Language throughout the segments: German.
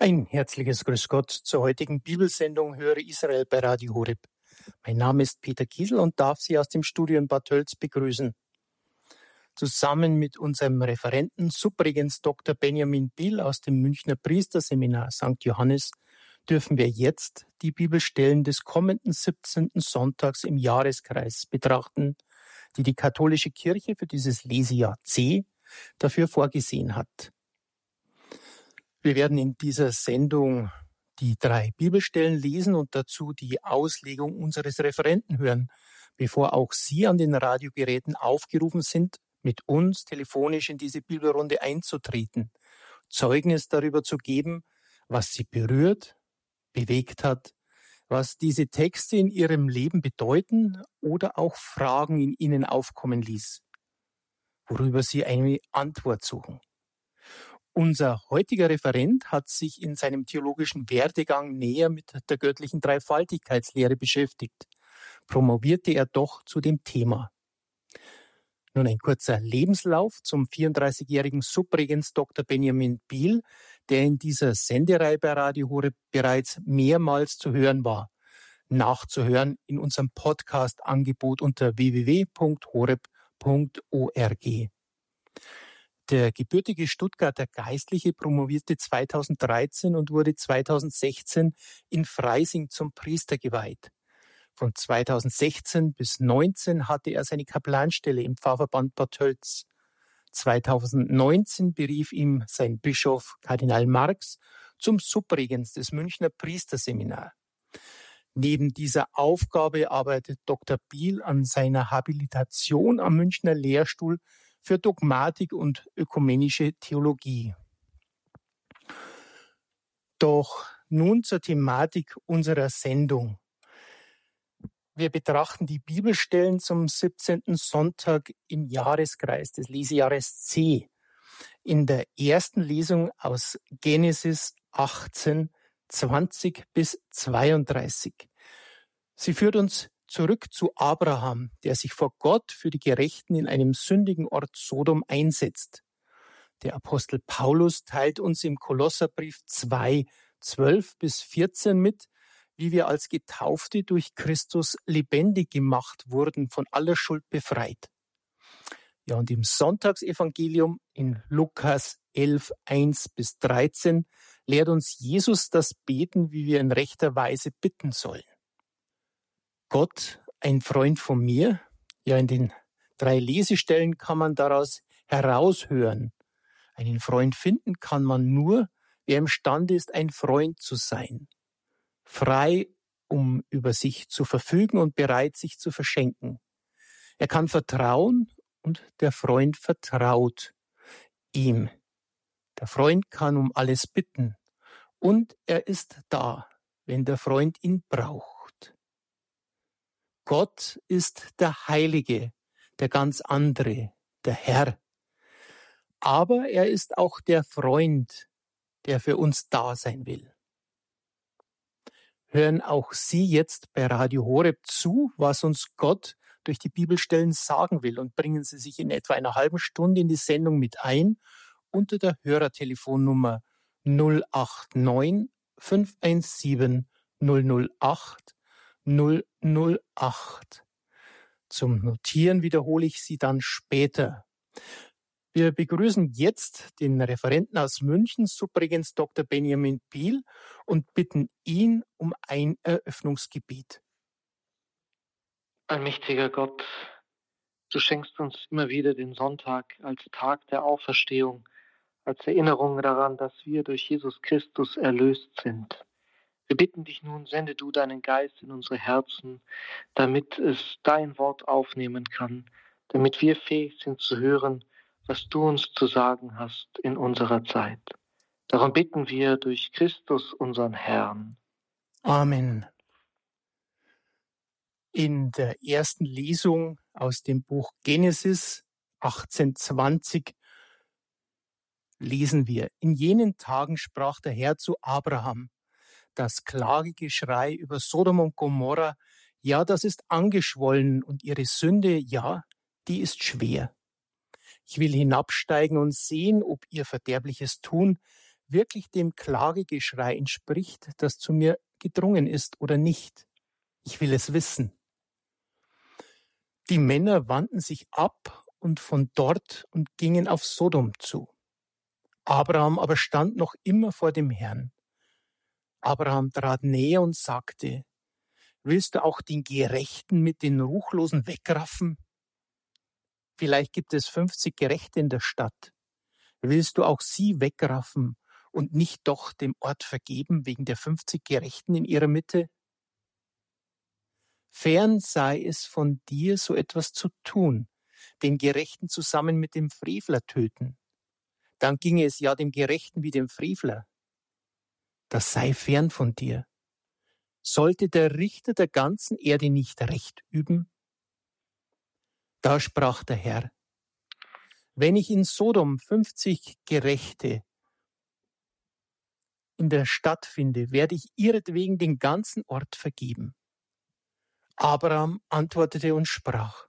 Ein herzliches Grüß Gott zur heutigen Bibelsendung Höre Israel bei Radio Horeb. Mein Name ist Peter Kiesel und darf Sie aus dem Studio in Bad Tölz begrüßen. Zusammen mit unserem Referenten Subregens Dr. Benjamin Bill aus dem Münchner Priesterseminar St. Johannes dürfen wir jetzt die Bibelstellen des kommenden 17. Sonntags im Jahreskreis betrachten, die die katholische Kirche für dieses Lesejahr C dafür vorgesehen hat. Wir werden in dieser Sendung die drei Bibelstellen lesen und dazu die Auslegung unseres Referenten hören, bevor auch Sie an den Radiogeräten aufgerufen sind, mit uns telefonisch in diese Bibelrunde einzutreten, Zeugnis darüber zu geben, was Sie berührt, bewegt hat, was diese Texte in Ihrem Leben bedeuten oder auch Fragen in Ihnen aufkommen ließ, worüber Sie eine Antwort suchen. Unser heutiger Referent hat sich in seinem theologischen Werdegang näher mit der göttlichen Dreifaltigkeitslehre beschäftigt. Promovierte er doch zu dem Thema. Nun ein kurzer Lebenslauf zum 34-jährigen Subregens Dr. Benjamin Biel, der in dieser Sendereihe bei Radio Horeb bereits mehrmals zu hören war. Nachzuhören in unserem Podcast-Angebot unter www.horeb.org. Der gebürtige Stuttgarter Geistliche promovierte 2013 und wurde 2016 in Freising zum Priester geweiht. Von 2016 bis 19 hatte er seine Kaplanstelle im Pfarrverband Bad Tölz. 2019 berief ihm sein Bischof Kardinal Marx zum Subregens des Münchner Priesterseminar. Neben dieser Aufgabe arbeitet Dr. Biel an seiner Habilitation am Münchner Lehrstuhl für Dogmatik und ökumenische Theologie. Doch nun zur Thematik unserer Sendung. Wir betrachten die Bibelstellen zum 17. Sonntag im Jahreskreis des Lesejahres C. In der ersten Lesung aus Genesis 18, 20 bis 32. Sie führt uns zurück zu Abraham, der sich vor Gott für die Gerechten in einem sündigen Ort Sodom einsetzt. Der Apostel Paulus teilt uns im Kolosserbrief 2, 12 bis 14 mit, wie wir als Getaufte durch Christus lebendig gemacht wurden, von aller Schuld befreit. Ja, und im Sonntagsevangelium in Lukas 11, 1 bis 13 lehrt uns Jesus das Beten, wie wir in rechter Weise bitten sollen. Gott ein Freund von mir? Ja, in den drei Lesestellen kann man daraus heraushören. Einen Freund finden kann man nur, wer imstande ist, ein Freund zu sein. Frei, um über sich zu verfügen und bereit, sich zu verschenken. Er kann vertrauen und der Freund vertraut ihm. Der Freund kann um alles bitten und er ist da, wenn der Freund ihn braucht. Gott ist der Heilige, der ganz andere, der Herr. Aber er ist auch der Freund, der für uns da sein will. Hören auch Sie jetzt bei Radio Horeb zu, was uns Gott durch die Bibelstellen sagen will und bringen Sie sich in etwa einer halben Stunde in die Sendung mit ein unter der Hörertelefonnummer 089 517 008 008. Zum Notieren wiederhole ich sie dann später. Wir begrüßen jetzt den Referenten aus München, Subregens Dr. Benjamin Biel, und bitten ihn um ein Eröffnungsgebet. Allmächtiger Gott, du schenkst uns immer wieder den Sonntag als Tag der Auferstehung, als Erinnerung daran, dass wir durch Jesus Christus erlöst sind. Wir bitten dich nun, sende du deinen Geist in unsere Herzen, damit es dein Wort aufnehmen kann, damit wir fähig sind zu hören, was du uns zu sagen hast in unserer Zeit. Darum bitten wir durch Christus, unseren Herrn. Amen. In der ersten Lesung aus dem Buch Genesis 1820 lesen wir, in jenen Tagen sprach der Herr zu Abraham, das Klagegeschrei über Sodom und Gomorra, ja, das ist angeschwollen und ihre Sünde, ja, die ist schwer. Ich will hinabsteigen und sehen, ob ihr Verderbliches tun, wirklich dem Klagegeschrei entspricht, das zu mir gedrungen ist oder nicht. Ich will es wissen. Die Männer wandten sich ab und von dort und gingen auf Sodom zu. Abraham aber stand noch immer vor dem Herrn. Abraham trat näher und sagte, Willst du auch den Gerechten mit den Ruchlosen wegraffen? Vielleicht gibt es 50 Gerechte in der Stadt. Willst du auch sie wegraffen und nicht doch dem Ort vergeben wegen der 50 Gerechten in ihrer Mitte? Fern sei es von dir, so etwas zu tun, den Gerechten zusammen mit dem Frevler töten. Dann ginge es ja dem Gerechten wie dem Frevler. Das sei fern von dir. Sollte der Richter der ganzen Erde nicht Recht üben? Da sprach der Herr, wenn ich in Sodom 50 Gerechte in der Stadt finde, werde ich ihretwegen den ganzen Ort vergeben. Abraham antwortete und sprach,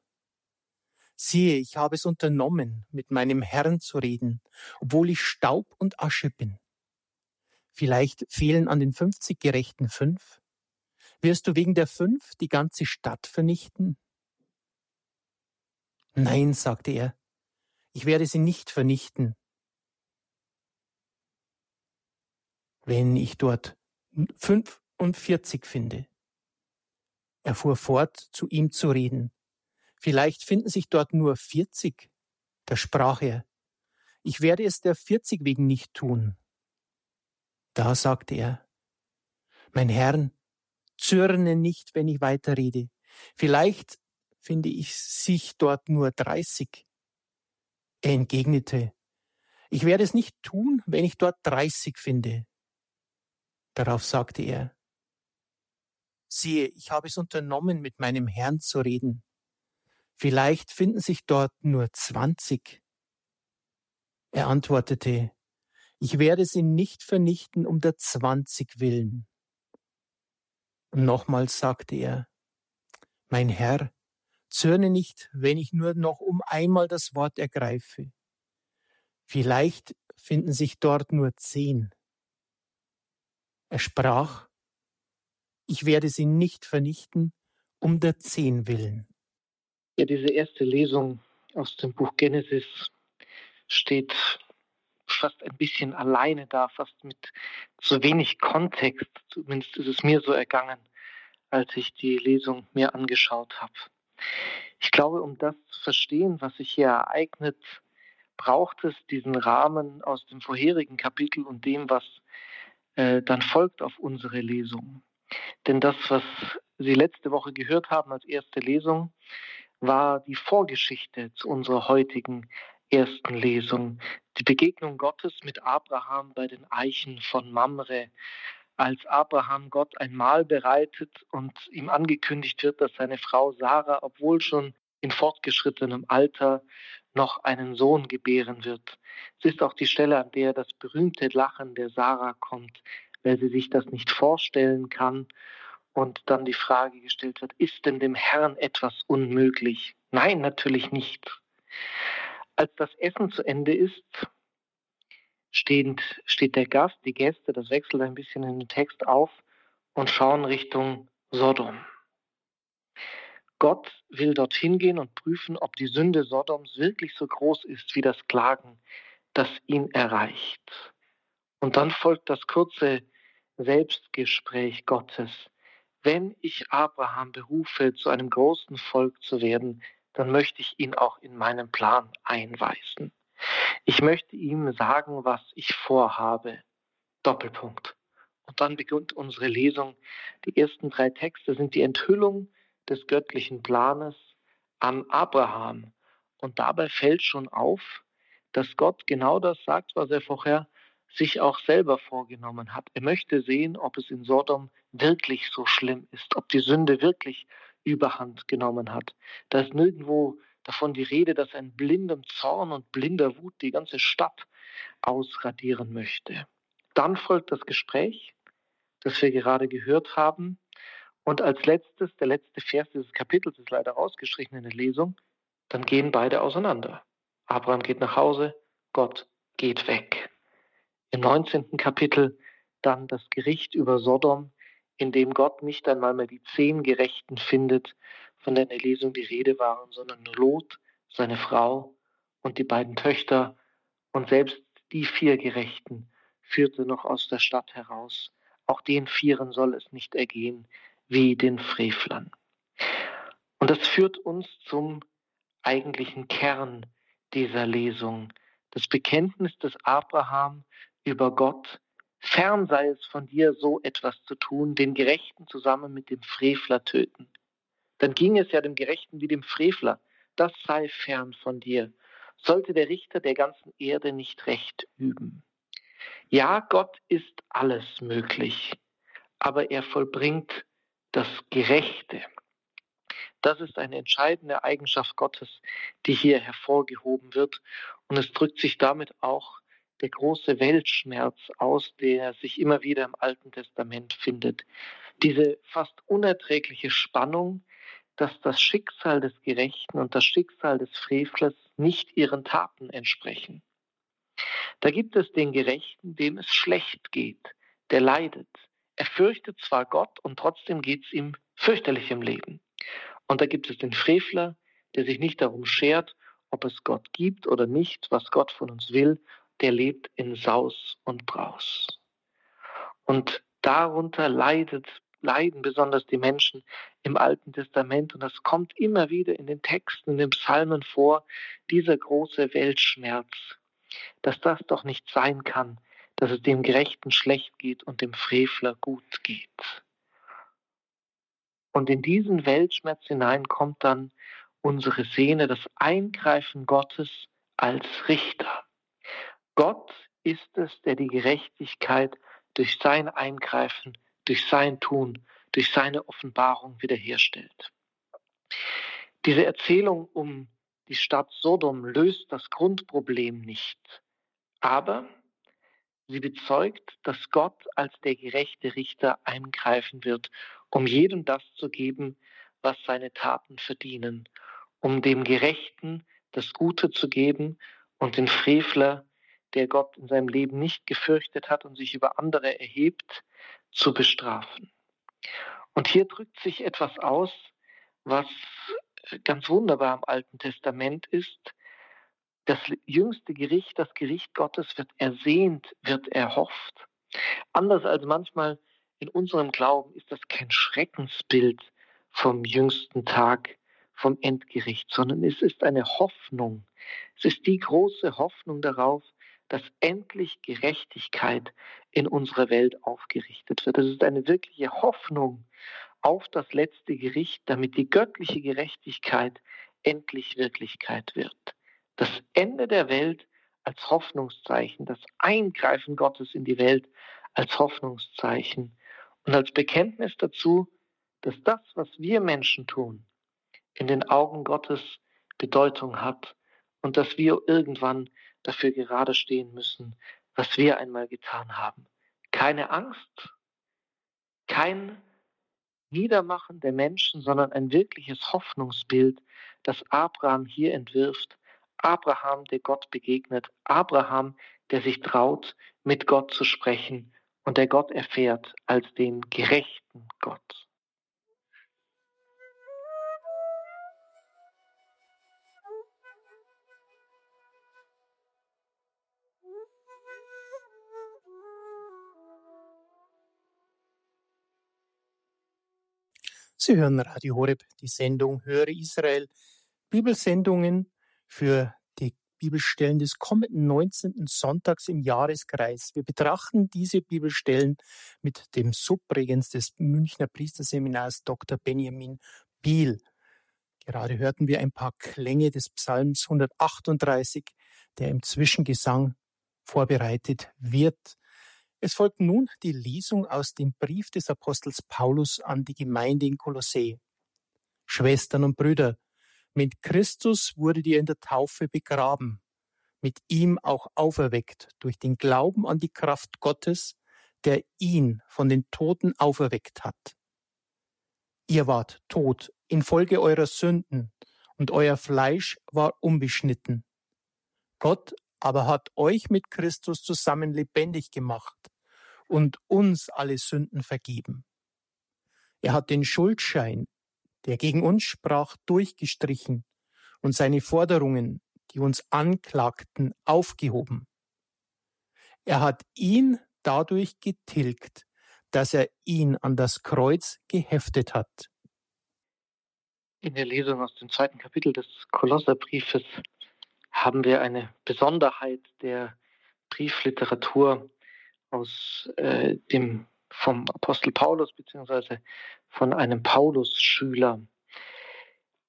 siehe, ich habe es unternommen, mit meinem Herrn zu reden, obwohl ich Staub und Asche bin. Vielleicht fehlen an den 50 Gerechten fünf. Wirst du wegen der fünf die ganze Stadt vernichten? Nein, sagte er, ich werde sie nicht vernichten. Wenn ich dort 45 finde. Er fuhr fort, zu ihm zu reden. Vielleicht finden sich dort nur 40. Da sprach er, ich werde es der 40 wegen nicht tun. Da sagte er, mein Herrn, zürne nicht, wenn ich weiterrede. Vielleicht finde ich sich dort nur 30. Er entgegnete, ich werde es nicht tun, wenn ich dort 30 finde. Darauf sagte er, siehe, ich habe es unternommen, mit meinem Herrn zu reden. Vielleicht finden sich dort nur 20. Er antwortete, ich werde sie nicht vernichten um der 20 willen. Und nochmals sagte er, mein Herr, zürne nicht, wenn ich nur noch um einmal das Wort ergreife. Vielleicht finden sich dort nur zehn. Er sprach, ich werde sie nicht vernichten, um der zehn willen. Ja, diese erste Lesung aus dem Buch Genesis steht fast ein bisschen alleine da, fast mit so wenig Kontext. Zumindest ist es mir so ergangen, als ich die Lesung mir angeschaut habe. Ich glaube, um das zu verstehen, was sich hier ereignet, braucht es diesen Rahmen aus dem vorherigen Kapitel und dem, was äh, dann folgt auf unsere Lesung. Denn das, was Sie letzte Woche gehört haben als erste Lesung, war die Vorgeschichte zu unserer heutigen ersten Lesung. Die Begegnung Gottes mit Abraham bei den Eichen von Mamre, als Abraham Gott ein Mahl bereitet und ihm angekündigt wird, dass seine Frau Sarah, obwohl schon in fortgeschrittenem Alter, noch einen Sohn gebären wird. Es ist auch die Stelle, an der das berühmte Lachen der Sarah kommt, weil sie sich das nicht vorstellen kann und dann die Frage gestellt wird, ist denn dem Herrn etwas unmöglich? Nein, natürlich nicht. Als das Essen zu Ende ist, steht, steht der Gast, die Gäste, das wechselt ein bisschen in den Text auf und schauen Richtung Sodom. Gott will dorthin gehen und prüfen, ob die Sünde Sodoms wirklich so groß ist wie das Klagen, das ihn erreicht. Und dann folgt das kurze Selbstgespräch Gottes. Wenn ich Abraham berufe, zu einem großen Volk zu werden, dann möchte ich ihn auch in meinen Plan einweisen. Ich möchte ihm sagen, was ich vorhabe. Doppelpunkt. Und dann beginnt unsere Lesung. Die ersten drei Texte sind die Enthüllung des göttlichen Planes an Abraham. Und dabei fällt schon auf, dass Gott genau das sagt, was er vorher sich auch selber vorgenommen hat. Er möchte sehen, ob es in Sodom wirklich so schlimm ist, ob die Sünde wirklich überhand genommen hat. Da ist nirgendwo davon die Rede, dass ein blindem Zorn und blinder Wut die ganze Stadt ausradieren möchte. Dann folgt das Gespräch, das wir gerade gehört haben. Und als letztes, der letzte Vers dieses Kapitels ist leider rausgestrichen in der Lesung, dann gehen beide auseinander. Abraham geht nach Hause, Gott geht weg. Im 19. Kapitel dann das Gericht über Sodom, in dem Gott nicht einmal mehr die zehn Gerechten findet, von der in der Lesung die Rede waren, sondern nur Lot, seine Frau und die beiden Töchter und selbst die vier Gerechten führte noch aus der Stadt heraus. Auch den Vieren soll es nicht ergehen wie den Frevlern. Und das führt uns zum eigentlichen Kern dieser Lesung. Das Bekenntnis des Abraham über Gott, fern sei es von dir, so etwas zu tun, den Gerechten zusammen mit dem Frevler töten. Dann ging es ja dem Gerechten wie dem Frevler. Das sei fern von dir. Sollte der Richter der ganzen Erde nicht Recht üben. Ja, Gott ist alles möglich, aber er vollbringt das Gerechte. Das ist eine entscheidende Eigenschaft Gottes, die hier hervorgehoben wird. Und es drückt sich damit auch der große Weltschmerz aus, der sich immer wieder im Alten Testament findet. Diese fast unerträgliche Spannung, dass das Schicksal des Gerechten und das Schicksal des Frevlers nicht ihren Taten entsprechen. Da gibt es den Gerechten, dem es schlecht geht, der leidet. Er fürchtet zwar Gott und trotzdem geht es ihm fürchterlich im Leben. Und da gibt es den Frevler, der sich nicht darum schert, ob es Gott gibt oder nicht, was Gott von uns will, der lebt in Saus und Braus. Und darunter leidet, leiden besonders die Menschen im Alten Testament. Und das kommt immer wieder in den Texten, in den Psalmen vor, dieser große Weltschmerz, dass das doch nicht sein kann, dass es dem Gerechten schlecht geht und dem Frevler gut geht. Und in diesen Weltschmerz hinein kommt dann unsere Sehne, das Eingreifen Gottes als Richter. Gott ist es, der die Gerechtigkeit durch sein Eingreifen, durch sein Tun, durch seine Offenbarung wiederherstellt. Diese Erzählung um die Stadt Sodom löst das Grundproblem nicht, aber sie bezeugt, dass Gott als der gerechte Richter eingreifen wird um jedem das zu geben, was seine Taten verdienen, um dem Gerechten das Gute zu geben und den Frevler, der Gott in seinem Leben nicht gefürchtet hat und sich über andere erhebt, zu bestrafen. Und hier drückt sich etwas aus, was ganz wunderbar im Alten Testament ist. Das jüngste Gericht, das Gericht Gottes wird ersehnt, wird erhofft. Anders als manchmal in unserem Glauben ist das kein Schreckensbild vom jüngsten Tag, vom Endgericht, sondern es ist eine Hoffnung. Es ist die große Hoffnung darauf, dass endlich Gerechtigkeit in unserer Welt aufgerichtet wird. Es ist eine wirkliche Hoffnung auf das letzte Gericht, damit die göttliche Gerechtigkeit endlich Wirklichkeit wird. Das Ende der Welt als Hoffnungszeichen, das Eingreifen Gottes in die Welt als Hoffnungszeichen und als Bekenntnis dazu, dass das, was wir Menschen tun, in den Augen Gottes Bedeutung hat und dass wir irgendwann dafür gerade stehen müssen, was wir einmal getan haben. Keine Angst, kein Niedermachen der Menschen, sondern ein wirkliches Hoffnungsbild, das Abraham hier entwirft. Abraham, der Gott begegnet. Abraham, der sich traut, mit Gott zu sprechen und der Gott erfährt als den gerechten Gott. Sie hören Radio Horeb, die Sendung Höre Israel, Bibelsendungen für Bibelstellen des kommenden 19. Sonntags im Jahreskreis. Wir betrachten diese Bibelstellen mit dem Subregens des Münchner Priesterseminars Dr. Benjamin Biel. Gerade hörten wir ein paar Klänge des Psalms 138, der im Zwischengesang vorbereitet wird. Es folgt nun die Lesung aus dem Brief des Apostels Paulus an die Gemeinde in Kolossee. Schwestern und Brüder, mit Christus wurdet ihr in der Taufe begraben, mit ihm auch auferweckt durch den Glauben an die Kraft Gottes, der ihn von den Toten auferweckt hat. Ihr wart tot infolge eurer Sünden, und euer Fleisch war unbeschnitten. Gott aber hat euch mit Christus zusammen lebendig gemacht und uns alle Sünden vergeben. Er hat den Schuldschein, der gegen uns sprach, durchgestrichen und seine Forderungen, die uns anklagten, aufgehoben. Er hat ihn dadurch getilgt, dass er ihn an das Kreuz geheftet hat. In der Lesung aus dem zweiten Kapitel des Kolosserbriefes haben wir eine Besonderheit der Briefliteratur aus äh, dem vom Apostel Paulus beziehungsweise von einem Paulus-Schüler.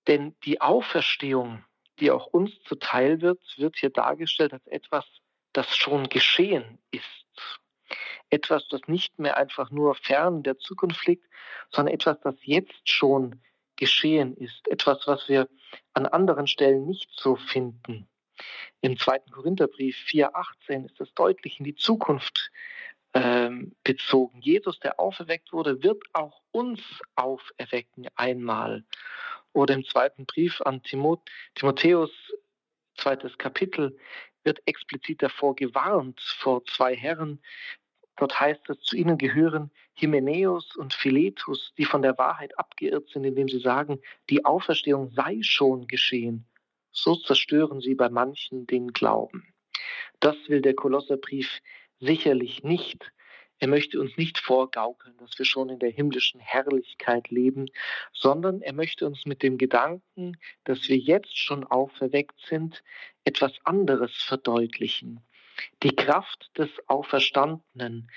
Denn die Auferstehung, die auch uns zuteil wird, wird hier dargestellt als etwas, das schon geschehen ist. Etwas, das nicht mehr einfach nur fern der Zukunft liegt, sondern etwas, das jetzt schon geschehen ist. Etwas, was wir an anderen Stellen nicht so finden. Im zweiten Korintherbrief 4,18 ist es deutlich in die Zukunft ähm, bezogen. Jesus, der auferweckt wurde, wird auch uns auferwecken einmal. Oder im zweiten Brief an Timot Timotheus, zweites Kapitel, wird explizit davor gewarnt, vor zwei Herren. Dort heißt es, zu ihnen gehören Hymenäus und Philetus, die von der Wahrheit abgeirrt sind, indem sie sagen, die Auferstehung sei schon geschehen. So zerstören sie bei manchen den Glauben. Das will der Kolosserbrief sicherlich nicht. Er möchte uns nicht vorgaukeln, dass wir schon in der himmlischen Herrlichkeit leben, sondern er möchte uns mit dem Gedanken, dass wir jetzt schon auferweckt sind, etwas anderes verdeutlichen. Die Kraft des Auferstandenen,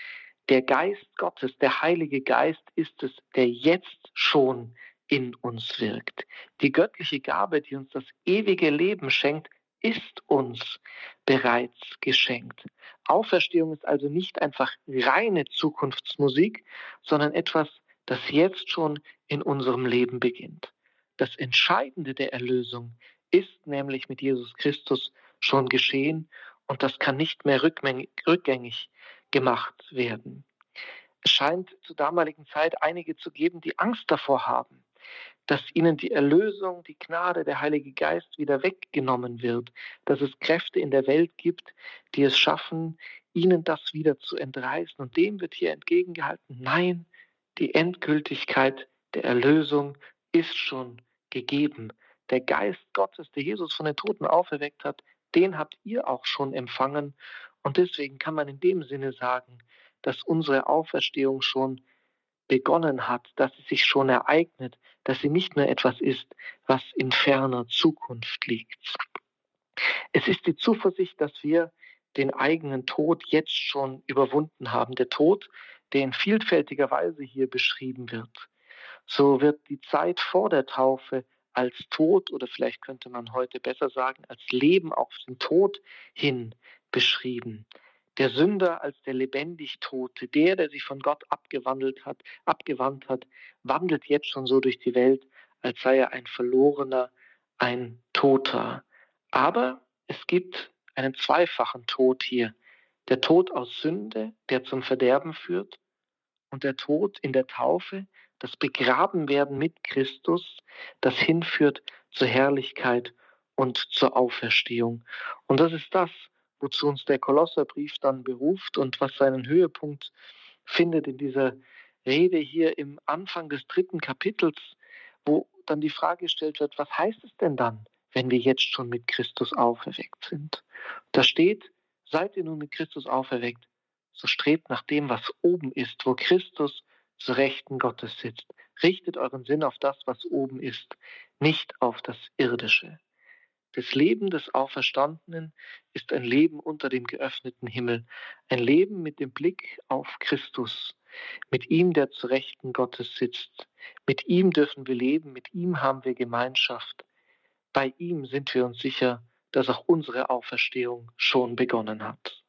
der Geist Gottes, der Heilige Geist ist es, der jetzt schon in uns wirkt. Die göttliche Gabe, die uns das ewige Leben schenkt, ist uns bereits geschenkt. Auferstehung ist also nicht einfach reine Zukunftsmusik, sondern etwas, das jetzt schon in unserem Leben beginnt. Das Entscheidende der Erlösung ist nämlich mit Jesus Christus schon geschehen und das kann nicht mehr rückgängig gemacht werden. Es scheint zur damaligen Zeit einige zu geben, die Angst davor haben, dass ihnen die Erlösung, die Gnade, der Heilige Geist wieder weggenommen wird, dass es Kräfte in der Welt gibt, die es schaffen, ihnen das wieder zu entreißen. Und dem wird hier entgegengehalten, nein, die Endgültigkeit der Erlösung ist schon gegeben. Der Geist Gottes, der Jesus von den Toten auferweckt hat, den habt ihr auch schon empfangen. Und deswegen kann man in dem Sinne sagen, dass unsere Auferstehung schon begonnen hat, dass sie sich schon ereignet, dass sie nicht mehr etwas ist, was in ferner Zukunft liegt. Es ist die Zuversicht, dass wir den eigenen Tod jetzt schon überwunden haben. Der Tod, der in vielfältiger Weise hier beschrieben wird. So wird die Zeit vor der Taufe als Tod oder vielleicht könnte man heute besser sagen, als Leben auf den Tod hin beschrieben. Der Sünder als der lebendig Tote, der, der sich von Gott abgewandelt hat, abgewandt hat, wandelt jetzt schon so durch die Welt, als sei er ein Verlorener, ein Toter. Aber es gibt einen zweifachen Tod hier. Der Tod aus Sünde, der zum Verderben führt, und der Tod in der Taufe, das Begrabenwerden mit Christus, das hinführt zur Herrlichkeit und zur Auferstehung. Und das ist das, wozu uns der Kolosserbrief dann beruft und was seinen Höhepunkt findet in dieser Rede hier im Anfang des dritten Kapitels, wo dann die Frage gestellt wird, was heißt es denn dann, wenn wir jetzt schon mit Christus auferweckt sind? Da steht, seid ihr nun mit Christus auferweckt, so strebt nach dem, was oben ist, wo Christus zu Rechten Gottes sitzt. Richtet euren Sinn auf das, was oben ist, nicht auf das Irdische. Das Leben des Auferstandenen ist ein Leben unter dem geöffneten Himmel, ein Leben mit dem Blick auf Christus, mit ihm, der zu Rechten Gottes sitzt. Mit ihm dürfen wir leben, mit ihm haben wir Gemeinschaft. Bei ihm sind wir uns sicher, dass auch unsere Auferstehung schon begonnen hat.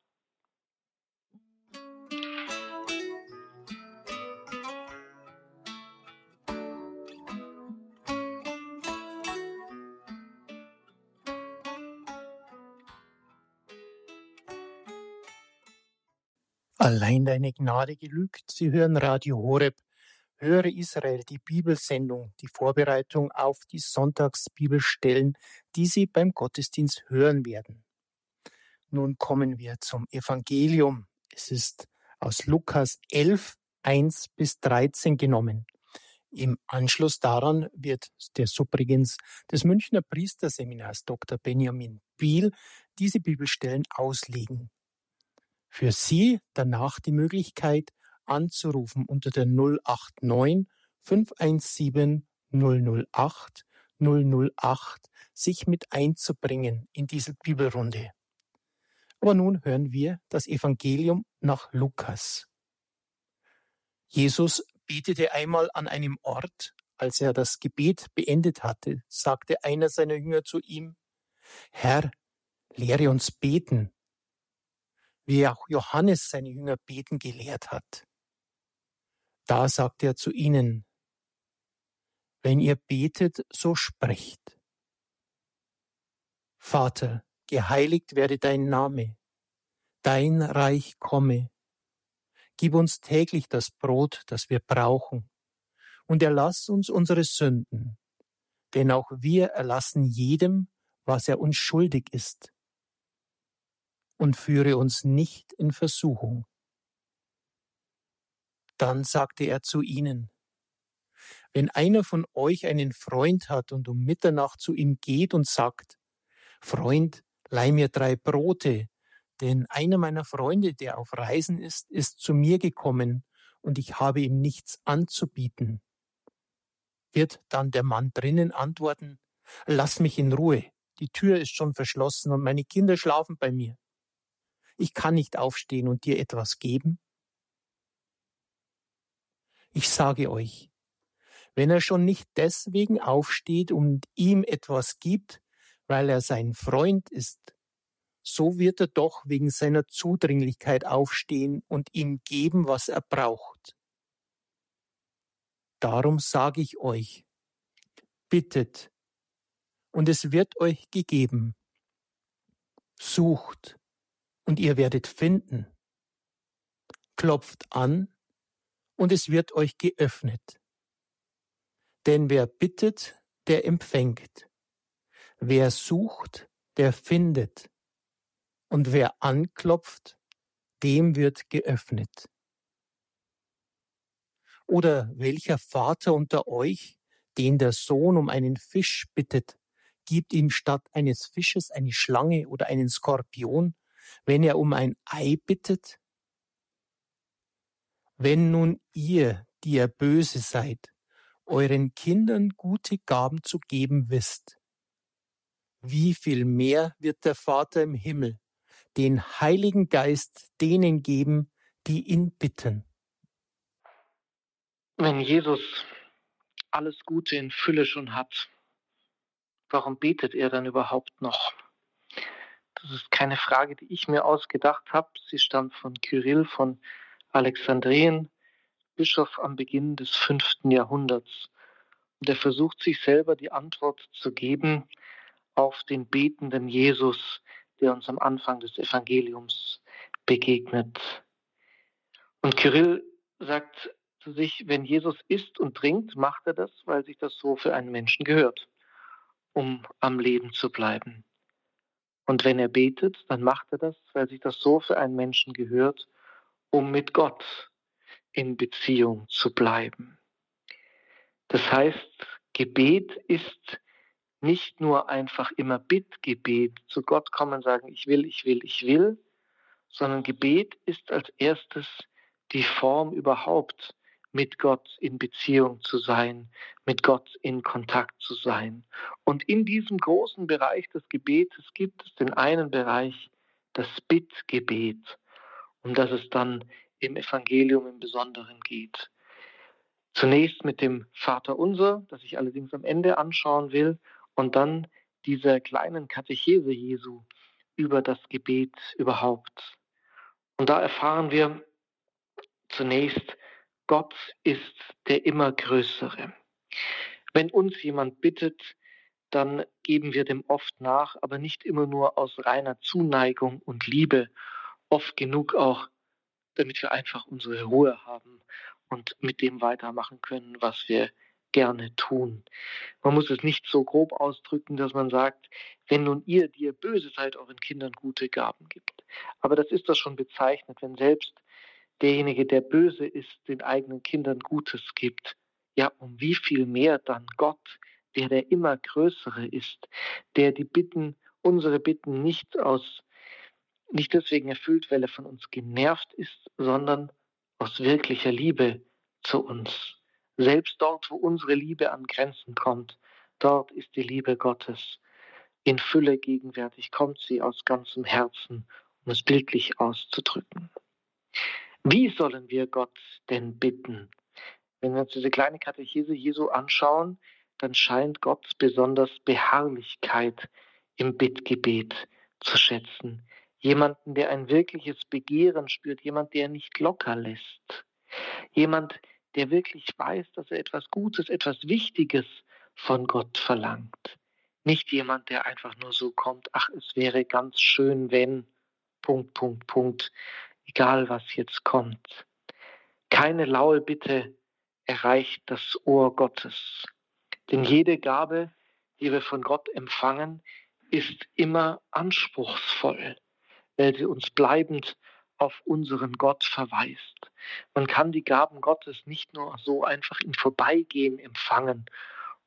Allein deine Gnade genügt. Sie hören Radio Horeb. Höre Israel, die Bibelsendung, die Vorbereitung auf die Sonntagsbibelstellen, die Sie beim Gottesdienst hören werden. Nun kommen wir zum Evangelium. Es ist aus Lukas 11, 1 bis 13 genommen. Im Anschluss daran wird der Subrigens des Münchner Priesterseminars Dr. Benjamin Biel diese Bibelstellen auslegen. Für Sie danach die Möglichkeit anzurufen unter der 089 517 008 008 sich mit einzubringen in diese Bibelrunde. Aber nun hören wir das Evangelium nach Lukas. Jesus betete einmal an einem Ort, als er das Gebet beendet hatte, sagte einer seiner Jünger zu ihm, Herr, lehre uns beten, wie auch Johannes seine Jünger beten gelehrt hat. Da sagte er zu ihnen, wenn ihr betet, so sprecht. Vater, geheiligt werde dein Name, dein Reich komme, gib uns täglich das Brot, das wir brauchen, und erlass uns unsere Sünden, denn auch wir erlassen jedem, was er uns schuldig ist. Und führe uns nicht in Versuchung. Dann sagte er zu ihnen, wenn einer von euch einen Freund hat und um Mitternacht zu ihm geht und sagt, Freund, leih mir drei Brote, denn einer meiner Freunde, der auf Reisen ist, ist zu mir gekommen und ich habe ihm nichts anzubieten. Wird dann der Mann drinnen antworten, lass mich in Ruhe, die Tür ist schon verschlossen und meine Kinder schlafen bei mir. Ich kann nicht aufstehen und dir etwas geben? Ich sage euch, wenn er schon nicht deswegen aufsteht und ihm etwas gibt, weil er sein Freund ist, so wird er doch wegen seiner Zudringlichkeit aufstehen und ihm geben, was er braucht. Darum sage ich euch, bittet, und es wird euch gegeben. Sucht, und ihr werdet finden. Klopft an, und es wird euch geöffnet. Denn wer bittet, der empfängt. Wer sucht, der findet. Und wer anklopft, dem wird geöffnet. Oder welcher Vater unter euch, den der Sohn um einen Fisch bittet, gibt ihm statt eines Fisches eine Schlange oder einen Skorpion, wenn er um ein Ei bittet? Wenn nun ihr, die ihr böse seid, euren Kindern gute Gaben zu geben wisst. Wie viel mehr wird der Vater im Himmel den Heiligen Geist denen geben, die ihn bitten? Wenn Jesus alles Gute in Fülle schon hat, warum betet er dann überhaupt noch? Das ist keine Frage, die ich mir ausgedacht habe. Sie stammt von Kyrill von Alexandrien Bischof am Beginn des fünften Jahrhunderts. Und er versucht sich selber die Antwort zu geben auf den betenden Jesus, der uns am Anfang des Evangeliums begegnet. Und Kyrill sagt zu sich, wenn Jesus isst und trinkt, macht er das, weil sich das so für einen Menschen gehört, um am Leben zu bleiben. Und wenn er betet, dann macht er das, weil sich das so für einen Menschen gehört, um mit Gott in Beziehung zu bleiben. Das heißt, Gebet ist nicht nur einfach immer Bittgebet, zu Gott kommen und sagen, ich will, ich will, ich will, sondern Gebet ist als erstes die Form überhaupt, mit Gott in Beziehung zu sein, mit Gott in Kontakt zu sein. Und in diesem großen Bereich des Gebetes gibt es den einen Bereich, das Bittgebet, um das es dann im Evangelium im Besonderen geht. Zunächst mit dem Vater Unser, das ich allerdings am Ende anschauen will, und dann dieser kleinen Katechese Jesu über das Gebet überhaupt. Und da erfahren wir zunächst, Gott ist der immer Größere. Wenn uns jemand bittet, dann geben wir dem oft nach, aber nicht immer nur aus reiner Zuneigung und Liebe, oft genug auch damit wir einfach unsere Ruhe haben und mit dem weitermachen können, was wir gerne tun. Man muss es nicht so grob ausdrücken, dass man sagt, wenn nun ihr, die ihr böse seid, euren Kindern gute Gaben gibt. Aber das ist das schon bezeichnet, wenn selbst derjenige, der böse ist, den eigenen Kindern Gutes gibt. Ja, um wie viel mehr dann Gott, der der immer Größere ist, der die Bitten, unsere Bitten nicht aus, nicht deswegen erfüllt, weil er von uns genervt ist, sondern aus wirklicher Liebe zu uns. Selbst dort, wo unsere Liebe an Grenzen kommt, dort ist die Liebe Gottes in Fülle gegenwärtig, kommt sie aus ganzem Herzen, um es bildlich auszudrücken. Wie sollen wir Gott denn bitten? Wenn wir uns diese kleine Katechese Jesu anschauen, dann scheint Gott besonders Beharrlichkeit im Bittgebet zu schätzen. Jemanden, der ein wirkliches Begehren spürt, jemand, der nicht locker lässt. Jemand, der wirklich weiß, dass er etwas Gutes, etwas Wichtiges von Gott verlangt. Nicht jemand, der einfach nur so kommt, ach, es wäre ganz schön, wenn, Punkt, Punkt, Punkt egal was jetzt kommt. Keine laue Bitte erreicht das Ohr Gottes. Denn jede Gabe, die wir von Gott empfangen, ist immer anspruchsvoll, weil sie uns bleibend auf unseren Gott verweist. Man kann die Gaben Gottes nicht nur so einfach im Vorbeigehen empfangen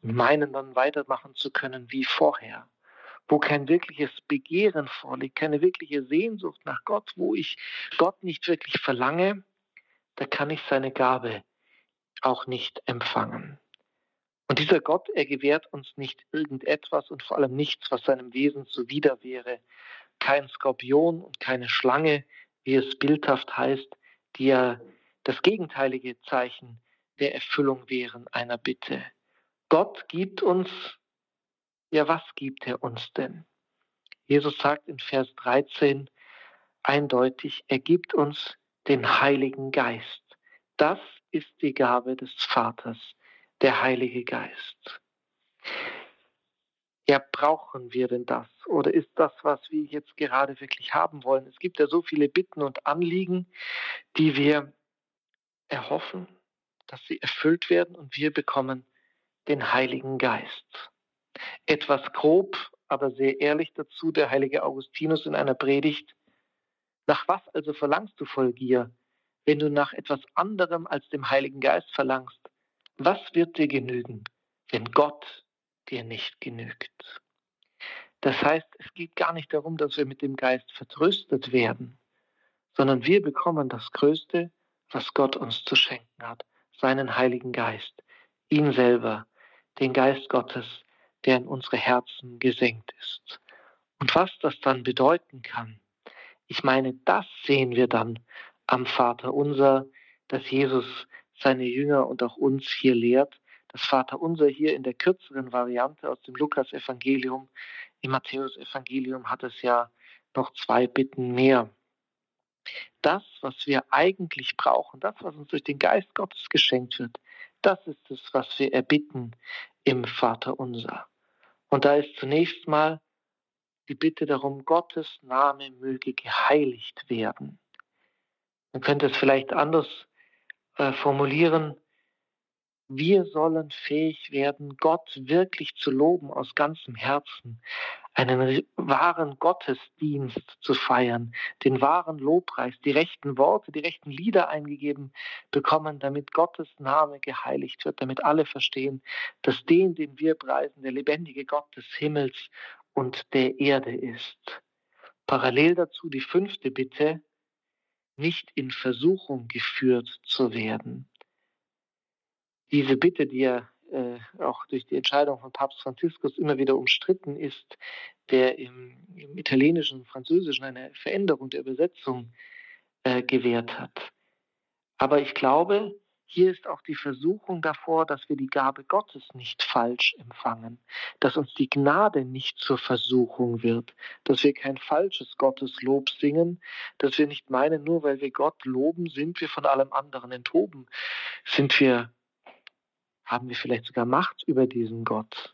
und meinen dann weitermachen zu können wie vorher wo kein wirkliches Begehren vorliegt, keine wirkliche Sehnsucht nach Gott, wo ich Gott nicht wirklich verlange, da kann ich seine Gabe auch nicht empfangen. Und dieser Gott, er gewährt uns nicht irgendetwas und vor allem nichts, was seinem Wesen zuwider wäre. Kein Skorpion und keine Schlange, wie es bildhaft heißt, die ja das gegenteilige Zeichen der Erfüllung wären einer Bitte. Gott gibt uns ja, was gibt er uns denn? Jesus sagt in Vers 13 eindeutig, er gibt uns den Heiligen Geist. Das ist die Gabe des Vaters, der Heilige Geist. Ja, brauchen wir denn das? Oder ist das, was wir jetzt gerade wirklich haben wollen? Es gibt ja so viele Bitten und Anliegen, die wir erhoffen, dass sie erfüllt werden und wir bekommen den Heiligen Geist etwas grob, aber sehr ehrlich dazu der heilige Augustinus in einer Predigt. Nach was also verlangst du voll Gier, wenn du nach etwas anderem als dem Heiligen Geist verlangst? Was wird dir genügen, wenn Gott dir nicht genügt? Das heißt, es geht gar nicht darum, dass wir mit dem Geist vertröstet werden, sondern wir bekommen das Größte, was Gott uns zu schenken hat, seinen Heiligen Geist, ihn selber, den Geist Gottes, der in unsere Herzen gesenkt ist. Und was das dann bedeuten kann, ich meine, das sehen wir dann am Vater unser, dass Jesus seine Jünger und auch uns hier lehrt. Das Vater unser hier in der kürzeren Variante aus dem Lukas-Evangelium. Im Matthäus-Evangelium hat es ja noch zwei Bitten mehr. Das, was wir eigentlich brauchen, das, was uns durch den Geist Gottes geschenkt wird, das ist es, was wir erbitten im Vater unser. Und da ist zunächst mal die Bitte darum, Gottes Name möge geheiligt werden. Man könnte es vielleicht anders äh, formulieren. Wir sollen fähig werden, Gott wirklich zu loben aus ganzem Herzen, einen wahren Gottesdienst zu feiern, den wahren Lobpreis, die rechten Worte, die rechten Lieder eingegeben bekommen, damit Gottes Name geheiligt wird, damit alle verstehen, dass den, den wir preisen, der lebendige Gott des Himmels und der Erde ist. Parallel dazu die fünfte Bitte, nicht in Versuchung geführt zu werden. Diese Bitte, die ja äh, auch durch die Entscheidung von Papst Franziskus immer wieder umstritten ist, der im, im Italienischen und Französischen eine Veränderung der Übersetzung äh, gewährt hat. Aber ich glaube, hier ist auch die Versuchung davor, dass wir die Gabe Gottes nicht falsch empfangen, dass uns die Gnade nicht zur Versuchung wird, dass wir kein falsches Gotteslob singen, dass wir nicht meinen, nur weil wir Gott loben, sind wir von allem anderen enthoben, sind wir haben wir vielleicht sogar Macht über diesen Gott?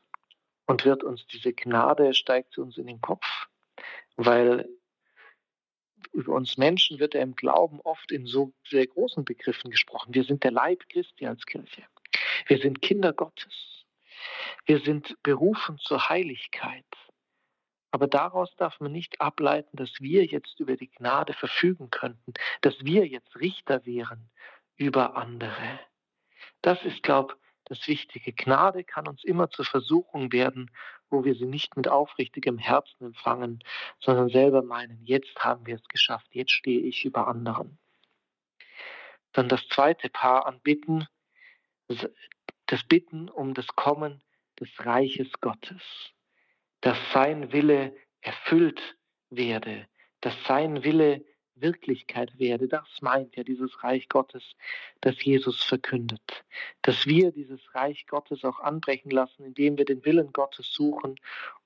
Und wird uns diese Gnade, steigt sie uns in den Kopf? Weil über uns Menschen wird er im Glauben oft in so sehr großen Begriffen gesprochen. Wir sind der Leib Christi als Kirche. Wir sind Kinder Gottes. Wir sind berufen zur Heiligkeit. Aber daraus darf man nicht ableiten, dass wir jetzt über die Gnade verfügen könnten, dass wir jetzt Richter wären über andere. Das ist, glaube ich, das Wichtige. Gnade kann uns immer zur Versuchung werden, wo wir sie nicht mit aufrichtigem Herzen empfangen, sondern selber meinen, jetzt haben wir es geschafft, jetzt stehe ich über anderen. Dann das zweite Paar an Bitten, das Bitten um das Kommen des Reiches Gottes, dass sein Wille erfüllt werde, dass sein Wille Wirklichkeit werde. Das meint ja dieses Reich Gottes, das Jesus verkündet. Dass wir dieses Reich Gottes auch anbrechen lassen, indem wir den Willen Gottes suchen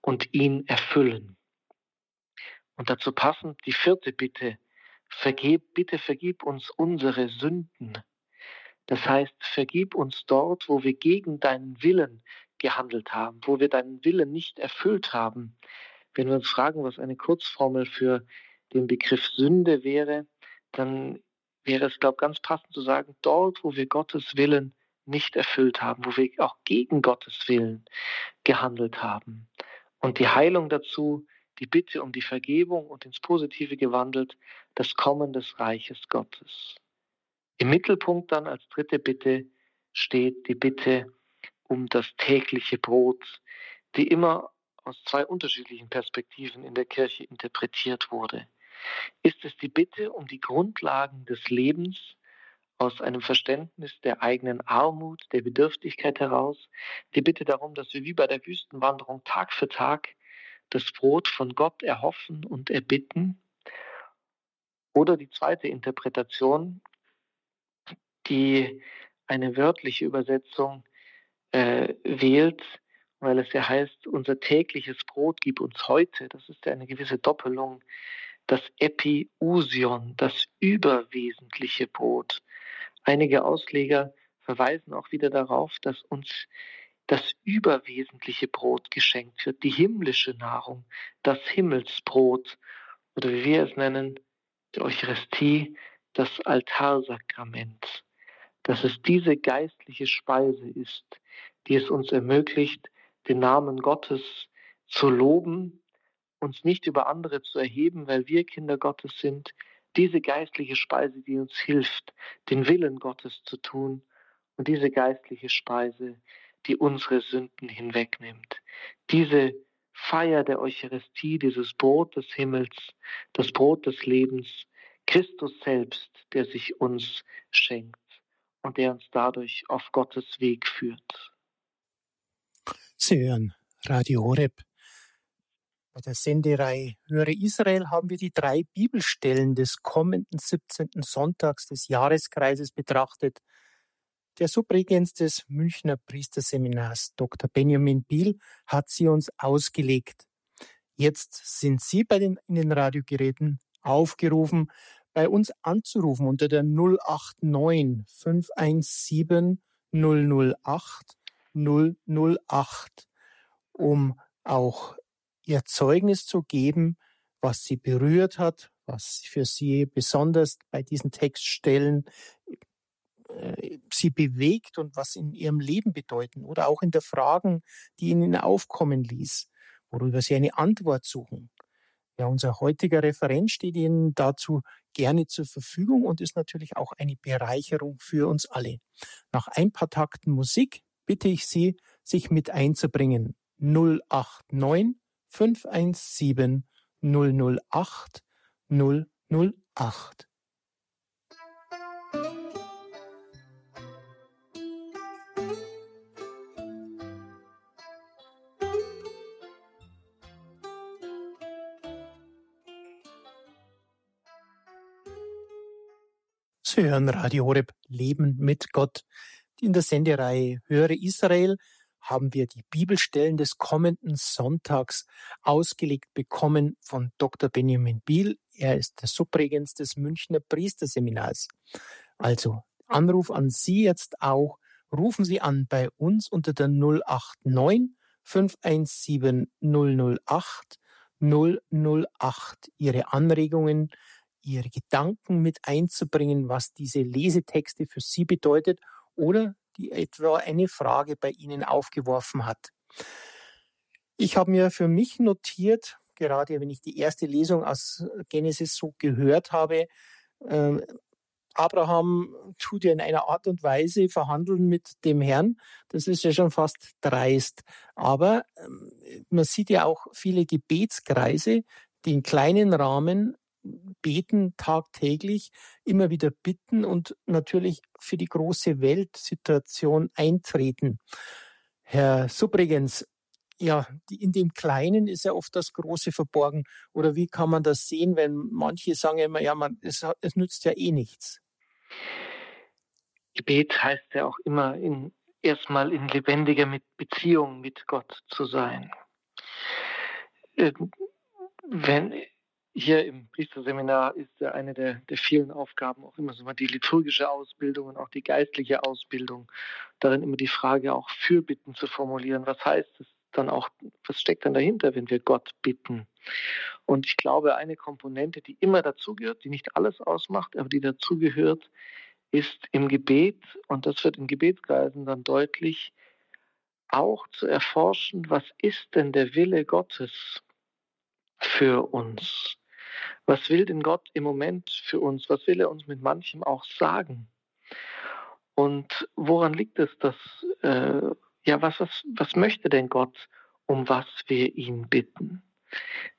und ihn erfüllen. Und dazu passend die vierte Bitte. Vergib, bitte vergib uns unsere Sünden. Das heißt, vergib uns dort, wo wir gegen deinen Willen gehandelt haben, wo wir deinen Willen nicht erfüllt haben. Wenn wir uns fragen, was eine Kurzformel für den Begriff Sünde wäre, dann wäre es, glaube ich, ganz passend zu sagen, dort, wo wir Gottes Willen nicht erfüllt haben, wo wir auch gegen Gottes Willen gehandelt haben. Und die Heilung dazu, die Bitte um die Vergebung und ins Positive gewandelt, das Kommen des Reiches Gottes. Im Mittelpunkt dann als dritte Bitte steht die Bitte um das tägliche Brot, die immer aus zwei unterschiedlichen Perspektiven in der Kirche interpretiert wurde ist es die Bitte um die Grundlagen des Lebens aus einem Verständnis der eigenen Armut, der Bedürftigkeit heraus, die Bitte darum, dass wir wie bei der Wüstenwanderung Tag für Tag das Brot von Gott erhoffen und erbitten. Oder die zweite Interpretation, die eine wörtliche Übersetzung äh, wählt, weil es ja heißt, unser tägliches Brot gib uns heute. Das ist ja eine gewisse Doppelung das Epiusion, das überwesentliche Brot. Einige Ausleger verweisen auch wieder darauf, dass uns das überwesentliche Brot geschenkt wird, die himmlische Nahrung, das Himmelsbrot oder wie wir es nennen, die Eucharistie, das Altarsakrament, dass es diese geistliche Speise ist, die es uns ermöglicht, den Namen Gottes zu loben, uns nicht über andere zu erheben, weil wir Kinder Gottes sind, diese geistliche Speise, die uns hilft, den Willen Gottes zu tun und diese geistliche Speise, die unsere Sünden hinwegnimmt. Diese Feier der Eucharistie, dieses Brot des Himmels, das Brot des Lebens, Christus selbst, der sich uns schenkt und der uns dadurch auf Gottes Weg führt. Sie hören Radio Horeb bei der Sendereihe Höre Israel haben wir die drei Bibelstellen des kommenden 17. Sonntags des Jahreskreises betrachtet. Der Subregens des Münchner Priesterseminars, Dr. Benjamin Biel, hat sie uns ausgelegt. Jetzt sind Sie bei den, in den Radiogeräten aufgerufen, bei uns anzurufen unter der 089 517 008 008, um auch ihr Zeugnis zu geben, was sie berührt hat, was für sie besonders bei diesen Textstellen äh, sie bewegt und was in ihrem Leben bedeuten oder auch in der Fragen, die ihnen aufkommen ließ, worüber sie eine Antwort suchen. Ja, unser heutiger Referent steht Ihnen dazu gerne zur Verfügung und ist natürlich auch eine Bereicherung für uns alle. Nach ein paar Takten Musik bitte ich Sie, sich mit einzubringen. 089 517 008 008. Sie hören Radio Horeb Leben mit Gott. In der Sendereihe Höre Israel haben wir die Bibelstellen des kommenden Sonntags ausgelegt bekommen von Dr. Benjamin Biel. Er ist der Subregens des Münchner Priesterseminars. Also Anruf an Sie jetzt auch. Rufen Sie an bei uns unter der 089 517 008 008 Ihre Anregungen, Ihre Gedanken mit einzubringen, was diese Lesetexte für Sie bedeutet oder die etwa eine Frage bei Ihnen aufgeworfen hat. Ich habe mir für mich notiert, gerade wenn ich die erste Lesung aus Genesis so gehört habe, äh, Abraham tut ja in einer Art und Weise verhandeln mit dem Herrn. Das ist ja schon fast dreist. Aber ähm, man sieht ja auch viele Gebetskreise, die in kleinen Rahmen beten tagtäglich, immer wieder bitten und natürlich für die große Weltsituation eintreten. Herr Subrigens, ja, in dem Kleinen ist ja oft das Große verborgen. Oder wie kann man das sehen, wenn manche sagen immer, ja, man, es, es nützt ja eh nichts? Gebet heißt ja auch immer in, erstmal in lebendiger Beziehung mit Gott zu sein. Ähm, wenn hier im Priesterseminar ist ja eine der, der vielen Aufgaben auch immer so mal die liturgische Ausbildung und auch die geistliche Ausbildung. Darin immer die Frage auch Fürbitten zu formulieren. Was heißt es dann auch, was steckt dann dahinter, wenn wir Gott bitten? Und ich glaube, eine Komponente, die immer dazugehört, die nicht alles ausmacht, aber die dazugehört, ist im Gebet, und das wird in Gebetskreisen dann deutlich, auch zu erforschen, was ist denn der Wille Gottes für uns? Was will denn Gott im Moment für uns? Was will er uns mit manchem auch sagen? Und woran liegt es, dass, äh, ja, was, was, was möchte denn Gott, um was wir ihn bitten?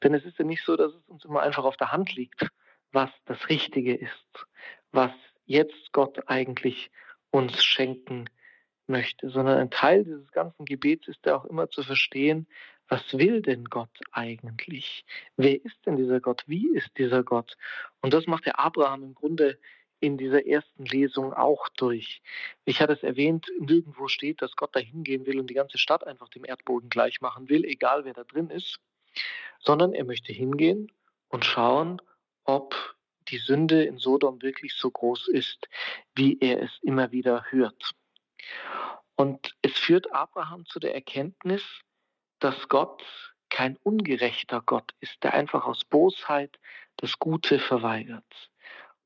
Denn es ist ja nicht so, dass es uns immer einfach auf der Hand liegt, was das Richtige ist, was jetzt Gott eigentlich uns schenken möchte, sondern ein Teil dieses ganzen Gebets ist ja auch immer zu verstehen, was will denn Gott eigentlich? Wer ist denn dieser Gott? Wie ist dieser Gott? Und das macht der Abraham im Grunde in dieser ersten Lesung auch durch. Ich hatte es erwähnt, nirgendwo steht, dass Gott dahin gehen will und die ganze Stadt einfach dem Erdboden gleich machen will, egal wer da drin ist, sondern er möchte hingehen und schauen, ob die Sünde in Sodom wirklich so groß ist, wie er es immer wieder hört. Und es führt Abraham zu der Erkenntnis, dass Gott kein ungerechter Gott ist, der einfach aus Bosheit das Gute verweigert.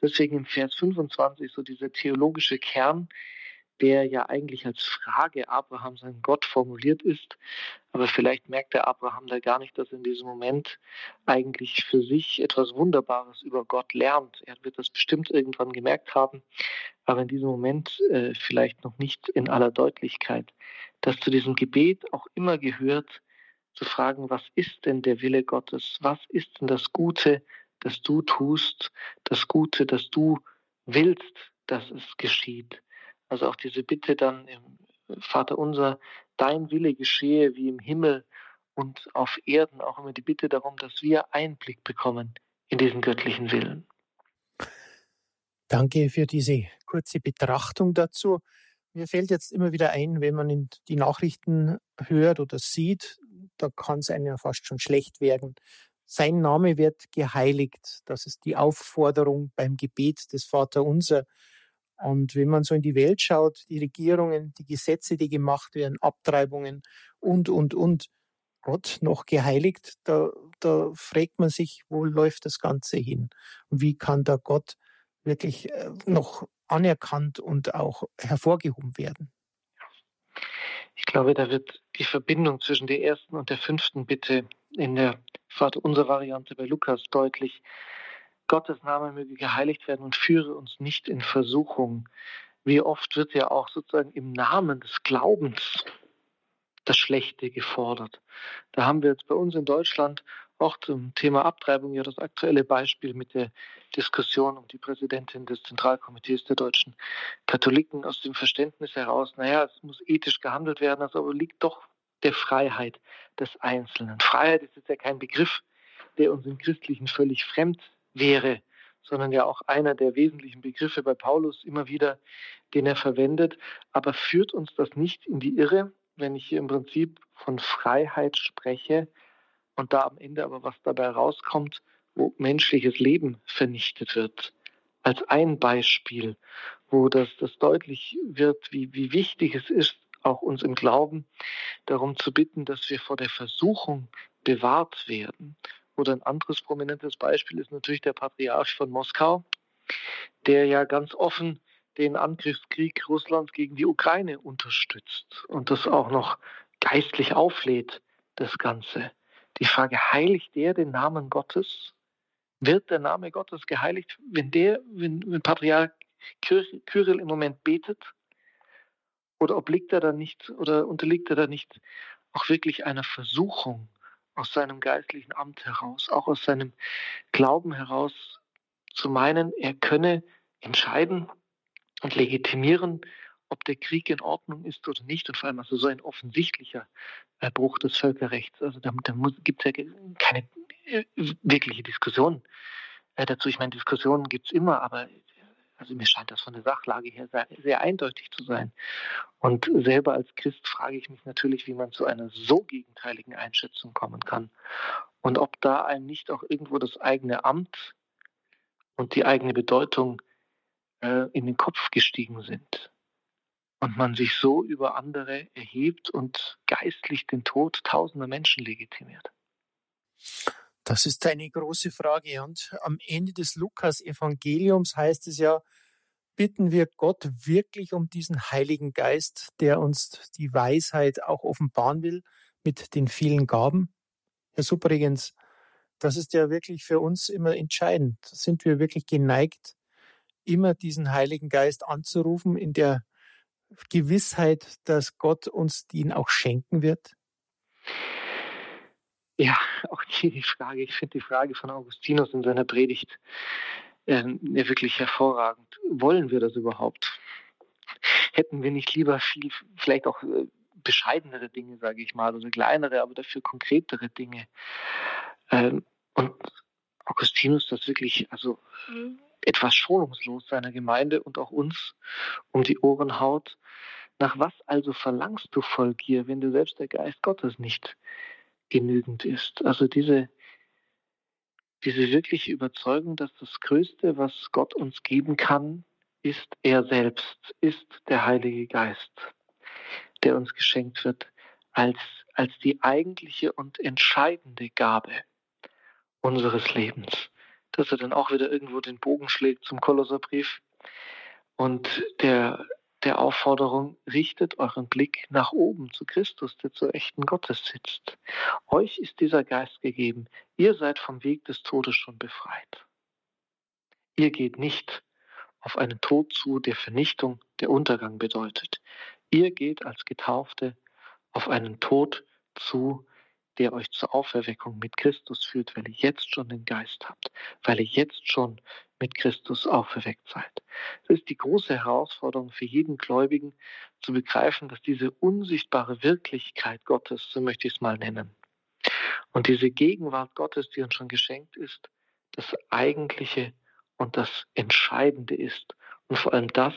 Deswegen im Vers 25 so dieser theologische Kern, der ja eigentlich als Frage Abrahams an Gott formuliert ist. Aber vielleicht merkt der Abraham da gar nicht, dass er in diesem Moment eigentlich für sich etwas Wunderbares über Gott lernt. Er wird das bestimmt irgendwann gemerkt haben, aber in diesem Moment äh, vielleicht noch nicht in aller Deutlichkeit, dass zu diesem Gebet auch immer gehört, zu fragen, was ist denn der Wille Gottes? Was ist denn das Gute, das du tust, das Gute, das du willst, dass es geschieht? Also auch diese Bitte dann im Vater unser, dein Wille geschehe wie im Himmel und auf Erden, auch immer die Bitte darum, dass wir Einblick bekommen in diesen göttlichen Willen. Danke für diese kurze Betrachtung dazu. Mir fällt jetzt immer wieder ein, wenn man die Nachrichten hört oder sieht, da kann es einem ja fast schon schlecht werden. Sein Name wird geheiligt. Das ist die Aufforderung beim Gebet des Vaterunser. Und wenn man so in die Welt schaut, die Regierungen, die Gesetze, die gemacht werden, Abtreibungen und, und, und, Gott noch geheiligt, da, da fragt man sich, wo läuft das Ganze hin? Und wie kann da Gott wirklich äh, noch anerkannt und auch hervorgehoben werden? Ich glaube, da wird die Verbindung zwischen der ersten und der fünften Bitte in der Vaterunser Variante bei Lukas deutlich. Gottes Name möge geheiligt werden und führe uns nicht in Versuchung. Wie oft wird ja auch sozusagen im Namen des Glaubens das Schlechte gefordert. Da haben wir jetzt bei uns in Deutschland auch zum Thema Abtreibung ja das aktuelle Beispiel mit der Diskussion um die Präsidentin des Zentralkomitees der deutschen Katholiken aus dem Verständnis heraus, naja, es muss ethisch gehandelt werden, das aber liegt doch der Freiheit des Einzelnen. Freiheit ist jetzt ja kein Begriff, der uns im Christlichen völlig fremd wäre, sondern ja auch einer der wesentlichen Begriffe bei Paulus immer wieder, den er verwendet. Aber führt uns das nicht in die Irre, wenn ich hier im Prinzip von Freiheit spreche und da am Ende aber was dabei rauskommt, wo menschliches Leben vernichtet wird? Als ein Beispiel, wo das, das deutlich wird, wie, wie wichtig es ist, auch uns im Glauben darum zu bitten, dass wir vor der Versuchung bewahrt werden oder ein anderes prominentes Beispiel ist natürlich der Patriarch von Moskau, der ja ganz offen den Angriffskrieg Russlands gegen die Ukraine unterstützt und das auch noch geistlich auflädt, das Ganze. Die Frage, heiligt der den Namen Gottes? Wird der Name Gottes geheiligt, wenn der, wenn, wenn Patriarch Kyrill im Moment betet? Oder obliegt er da nicht, oder unterliegt er da nicht auch wirklich einer Versuchung aus seinem geistlichen Amt heraus, auch aus seinem Glauben heraus zu meinen, er könne entscheiden und legitimieren, ob der Krieg in Ordnung ist oder nicht und vor allem also so ein offensichtlicher äh, Bruch des Völkerrechts. Also da, da gibt es ja keine äh, wirkliche Diskussion äh, dazu. Ich meine, Diskussionen gibt es immer, aber also mir scheint das von der Sachlage her sehr, sehr, eindeutig zu sein. Und selber als Christ frage ich mich natürlich, wie man zu einer so gegenteiligen Einschätzung kommen kann. Und ob da einem nicht auch irgendwo das eigene Amt und die eigene Bedeutung äh, in den Kopf gestiegen sind. Und man sich so über andere erhebt und geistlich den Tod tausender Menschen legitimiert. Das ist eine große Frage. Und am Ende des Lukas-Evangeliums heißt es ja, bitten wir Gott wirklich um diesen Heiligen Geist, der uns die Weisheit auch offenbaren will mit den vielen Gaben. Herr Subrigens, das ist ja wirklich für uns immer entscheidend. Sind wir wirklich geneigt, immer diesen Heiligen Geist anzurufen in der Gewissheit, dass Gott uns den auch schenken wird? Ja, auch die Frage, ich finde die Frage von Augustinus in seiner Predigt äh, wirklich hervorragend. Wollen wir das überhaupt? Hätten wir nicht lieber viel, vielleicht auch äh, bescheidenere Dinge, sage ich mal, oder kleinere, aber dafür konkretere Dinge? Ähm, und Augustinus das wirklich, also etwas schonungslos seiner Gemeinde und auch uns um die Ohren haut. Nach was also verlangst du voll Gier, wenn du selbst der Geist Gottes nicht genügend ist. Also diese, diese wirkliche Überzeugung, dass das Größte, was Gott uns geben kann, ist er selbst, ist der Heilige Geist, der uns geschenkt wird als, als die eigentliche und entscheidende Gabe unseres Lebens. Dass er dann auch wieder irgendwo den Bogen schlägt zum Kolosserbrief und der der Aufforderung, richtet euren Blick nach oben zu Christus, der zur echten Gottes sitzt. Euch ist dieser Geist gegeben. Ihr seid vom Weg des Todes schon befreit. Ihr geht nicht auf einen Tod zu, der Vernichtung, der Untergang bedeutet. Ihr geht als Getaufte auf einen Tod zu, der euch zur Auferweckung mit Christus führt, weil ihr jetzt schon den Geist habt, weil ihr jetzt schon mit Christus auferweckt seid. Es ist die große Herausforderung für jeden Gläubigen zu begreifen, dass diese unsichtbare Wirklichkeit Gottes, so möchte ich es mal nennen, und diese Gegenwart Gottes, die uns schon geschenkt ist, das Eigentliche und das Entscheidende ist und vor allem das,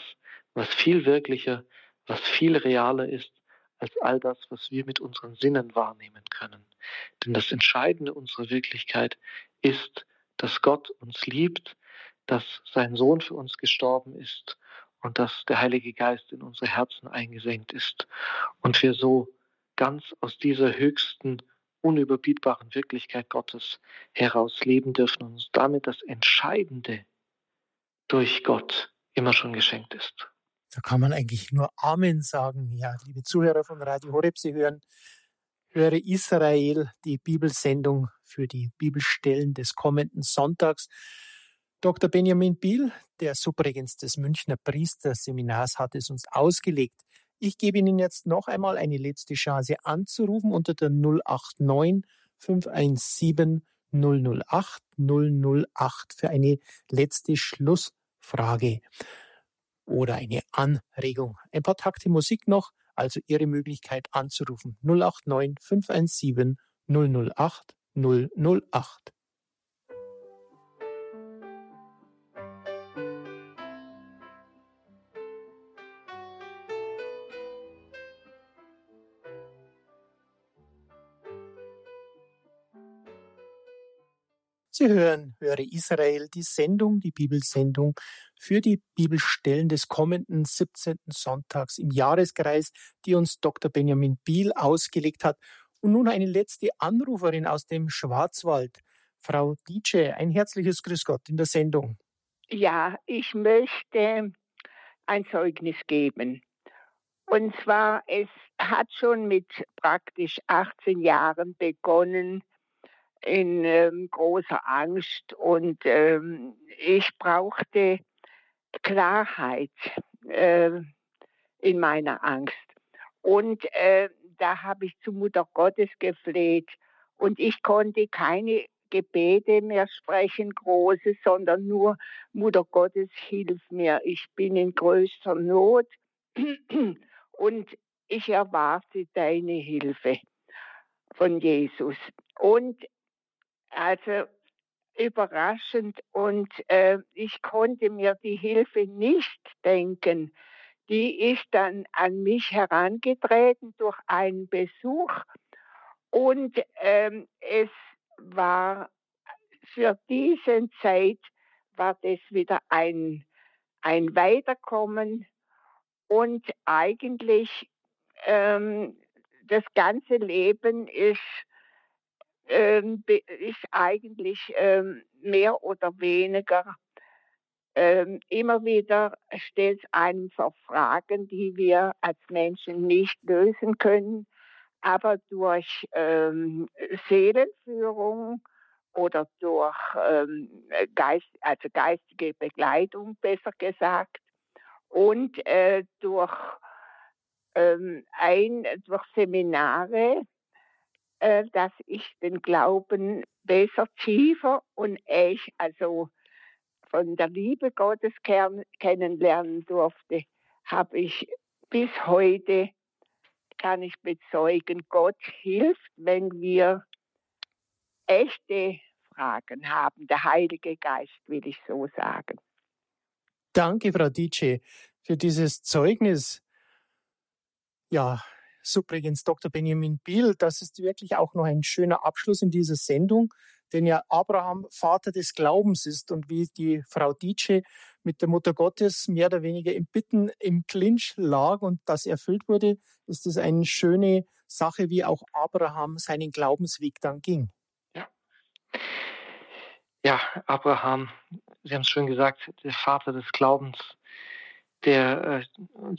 was viel wirklicher, was viel realer ist als all das, was wir mit unseren Sinnen wahrnehmen können. Denn das Entscheidende unserer Wirklichkeit ist, dass Gott uns liebt, dass sein Sohn für uns gestorben ist und dass der Heilige Geist in unsere Herzen eingesenkt ist und wir so ganz aus dieser höchsten, unüberbietbaren Wirklichkeit Gottes heraus leben dürfen und uns damit das Entscheidende durch Gott immer schon geschenkt ist. Da kann man eigentlich nur Amen sagen. Ja, liebe Zuhörer von Radio Horeb, Sie hören Höre Israel, die Bibelsendung für die Bibelstellen des kommenden Sonntags. Dr. Benjamin Biel, der Subregens des Münchner Priesterseminars, hat es uns ausgelegt. Ich gebe Ihnen jetzt noch einmal eine letzte Chance anzurufen unter der 089 517 008 008 für eine letzte Schlussfrage oder eine Anregung. Ein paar Takte Musik noch, also Ihre Möglichkeit anzurufen. 089 517 008 008. Sie hören, höre Israel, die Sendung, die Bibelsendung für die Bibelstellen des kommenden 17. Sonntags im Jahreskreis, die uns Dr. Benjamin Biel ausgelegt hat. Und nun eine letzte Anruferin aus dem Schwarzwald, Frau DJ. Ein herzliches Grüß Gott in der Sendung. Ja, ich möchte ein Zeugnis geben. Und zwar, es hat schon mit praktisch 18 Jahren begonnen, in ähm, großer Angst und ähm, ich brauchte Klarheit äh, in meiner Angst. Und äh, da habe ich zu Mutter Gottes gefleht und ich konnte keine Gebete mehr sprechen, große, sondern nur Mutter Gottes, hilf mir, ich bin in größter Not und ich erwarte deine Hilfe von Jesus. Und also überraschend und äh, ich konnte mir die Hilfe nicht denken. Die ist dann an mich herangetreten durch einen Besuch und ähm, es war für diese Zeit war das wieder ein, ein Weiterkommen und eigentlich ähm, das ganze Leben ist, ähm, ist eigentlich ähm, mehr oder weniger ähm, immer wieder stellt einem vor Fragen, die wir als Menschen nicht lösen können, aber durch ähm, Seelenführung oder durch Geist, also geistige Begleitung besser gesagt und äh, durch ein durch Seminare, äh, dass ich den Glauben besser, tiefer und echt, also von der Liebe Gottes kennenlernen durfte, habe ich bis heute kann ich bezeugen, Gott hilft, wenn wir echte Fragen haben. Der Heilige Geist, will ich so sagen. Danke, Frau Dice, für dieses Zeugnis. Ja, übrigens Dr. Benjamin Biel, das ist wirklich auch noch ein schöner Abschluss in dieser Sendung, denn ja Abraham Vater des Glaubens ist und wie die Frau Dice mit der Mutter Gottes mehr oder weniger im Bitten im Clinch lag und das erfüllt wurde, ist es eine schöne Sache, wie auch Abraham seinen Glaubensweg dann ging. Ja, ja Abraham, Sie haben es schön gesagt, der Vater des Glaubens, der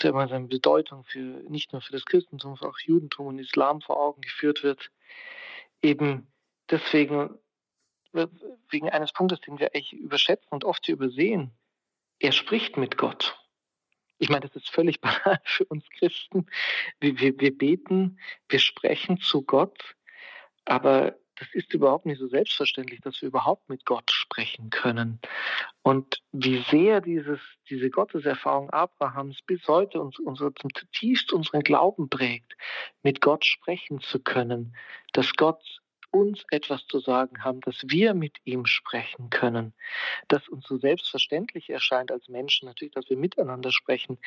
äh, immer seine Bedeutung für nicht nur für das Christentum, sondern auch Judentum und Islam vor Augen geführt wird. Eben deswegen, wegen eines Punktes, den wir echt überschätzen und oft übersehen. Er spricht mit Gott. Ich meine, das ist völlig banal für uns Christen. Wir, wir, wir beten, wir sprechen zu Gott, aber das ist überhaupt nicht so selbstverständlich, dass wir überhaupt mit Gott sprechen können. Und wie sehr dieses, diese Gotteserfahrung Abrahams bis heute uns, unsere, zutiefst unseren Glauben prägt, mit Gott sprechen zu können, dass Gott uns etwas zu sagen haben, dass wir mit ihm sprechen können, dass uns so selbstverständlich erscheint als Menschen natürlich, dass wir miteinander sprechen,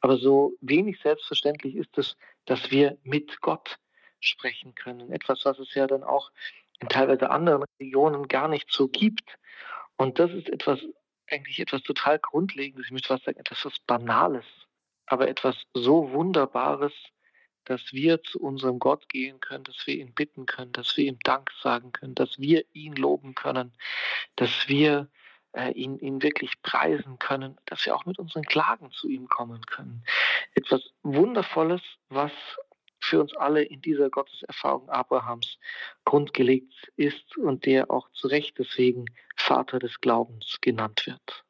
aber so wenig selbstverständlich ist es, dass wir mit Gott sprechen können. Etwas, was es ja dann auch in teilweise anderen Regionen gar nicht so gibt. Und das ist etwas, eigentlich etwas total Grundlegendes, ich möchte fast sagen, etwas was Banales, aber etwas so Wunderbares, dass wir zu unserem Gott gehen können, dass wir ihn bitten können, dass wir ihm Dank sagen können, dass wir ihn loben können, dass wir äh, ihn, ihn wirklich preisen können, dass wir auch mit unseren Klagen zu ihm kommen können. Etwas Wundervolles, was für uns alle in dieser Gotteserfahrung Abrahams grundgelegt ist und der auch zu Recht deswegen Vater des Glaubens genannt wird.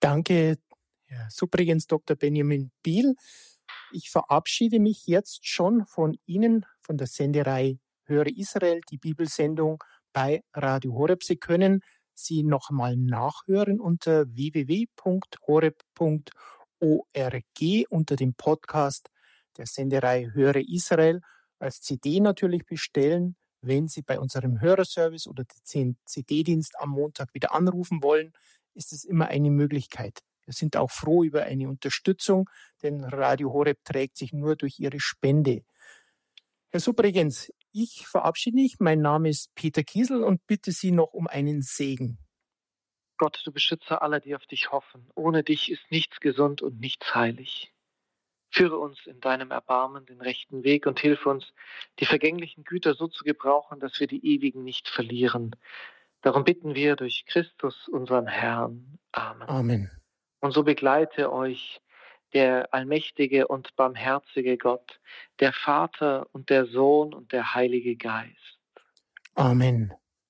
Danke, Herr Subrigens Dr. Benjamin Biel. Ich verabschiede mich jetzt schon von Ihnen, von der Senderei Höre Israel, die Bibelsendung bei Radio Horeb. Sie können sie nochmal nachhören unter www.horeb.org unter dem Podcast der Senderei Höre Israel als CD natürlich bestellen. Wenn Sie bei unserem Hörerservice oder den CD-Dienst am Montag wieder anrufen wollen, ist es immer eine Möglichkeit. Wir sind auch froh über eine Unterstützung, denn Radio Horeb trägt sich nur durch Ihre Spende. Herr Subrigens, ich verabschiede mich. Mein Name ist Peter Kiesel und bitte Sie noch um einen Segen. Gott, du Beschützer aller, die auf dich hoffen. Ohne dich ist nichts gesund und nichts heilig. Führe uns in deinem Erbarmen den rechten Weg und hilf uns, die vergänglichen Güter so zu gebrauchen, dass wir die ewigen nicht verlieren. Darum bitten wir durch Christus, unseren Herrn. Amen. Amen. Und so begleite euch der allmächtige und barmherzige Gott, der Vater und der Sohn und der Heilige Geist. Amen.